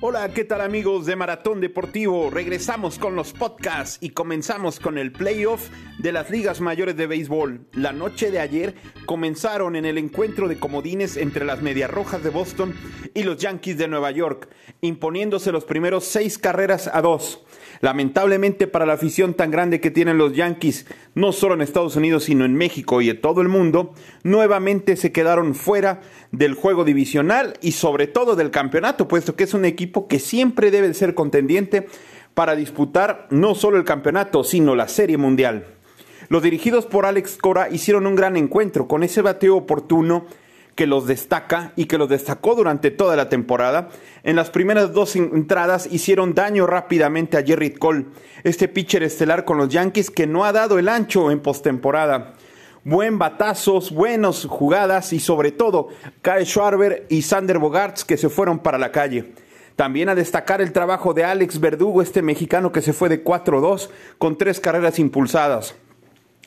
Hola, ¿qué tal amigos de Maratón Deportivo? Regresamos con los podcasts y comenzamos con el playoff de las ligas mayores de béisbol. La noche de ayer comenzaron en el encuentro de comodines entre las Medias Rojas de Boston y los Yankees de Nueva York, imponiéndose los primeros seis carreras a dos. Lamentablemente para la afición tan grande que tienen los Yankees, no solo en Estados Unidos, sino en México y en todo el mundo, nuevamente se quedaron fuera del juego divisional y sobre todo del campeonato, puesto que es un equipo que siempre debe ser contendiente para disputar no solo el campeonato, sino la Serie Mundial. Los dirigidos por Alex Cora hicieron un gran encuentro con ese bateo oportuno que los destaca y que los destacó durante toda la temporada. En las primeras dos entradas hicieron daño rápidamente a Jerry Cole, este pitcher estelar con los Yankees que no ha dado el ancho en postemporada. Buen batazos, buenas jugadas y sobre todo Kyle Schwarber y Sander Bogarts que se fueron para la calle. También a destacar el trabajo de Alex Verdugo, este mexicano que se fue de 4-2 con tres carreras impulsadas.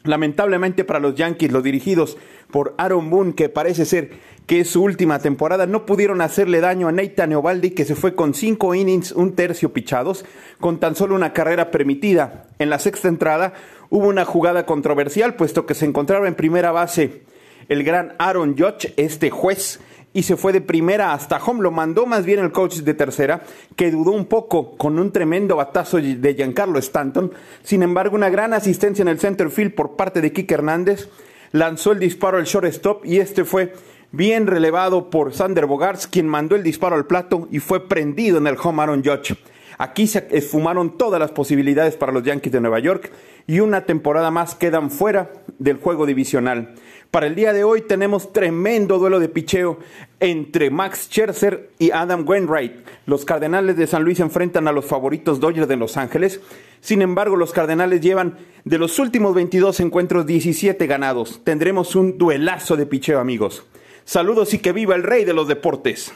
Lamentablemente para los Yankees, los dirigidos por Aaron Boone, que parece ser que es su última temporada, no pudieron hacerle daño a Nathan Eovaldi, que se fue con cinco innings, un tercio pichados, con tan solo una carrera permitida. En la sexta entrada hubo una jugada controversial, puesto que se encontraba en primera base el gran Aaron Judge, este juez, y se fue de primera hasta home. Lo mandó más bien el coach de tercera, que dudó un poco con un tremendo batazo de Giancarlo Stanton. Sin embargo, una gran asistencia en el center field por parte de Kike Hernández. Lanzó el disparo al shortstop y este fue bien relevado por Sander Bogarts, quien mandó el disparo al plato y fue prendido en el home Aaron Judge. Aquí se esfumaron todas las posibilidades para los Yankees de Nueva York y una temporada más quedan fuera del juego divisional. Para el día de hoy tenemos tremendo duelo de picheo entre Max Scherzer y Adam Wainwright. Los Cardenales de San Luis enfrentan a los favoritos Dodgers de Los Ángeles. Sin embargo, los Cardenales llevan de los últimos 22 encuentros 17 ganados. Tendremos un duelazo de picheo, amigos. Saludos y que viva el rey de los deportes.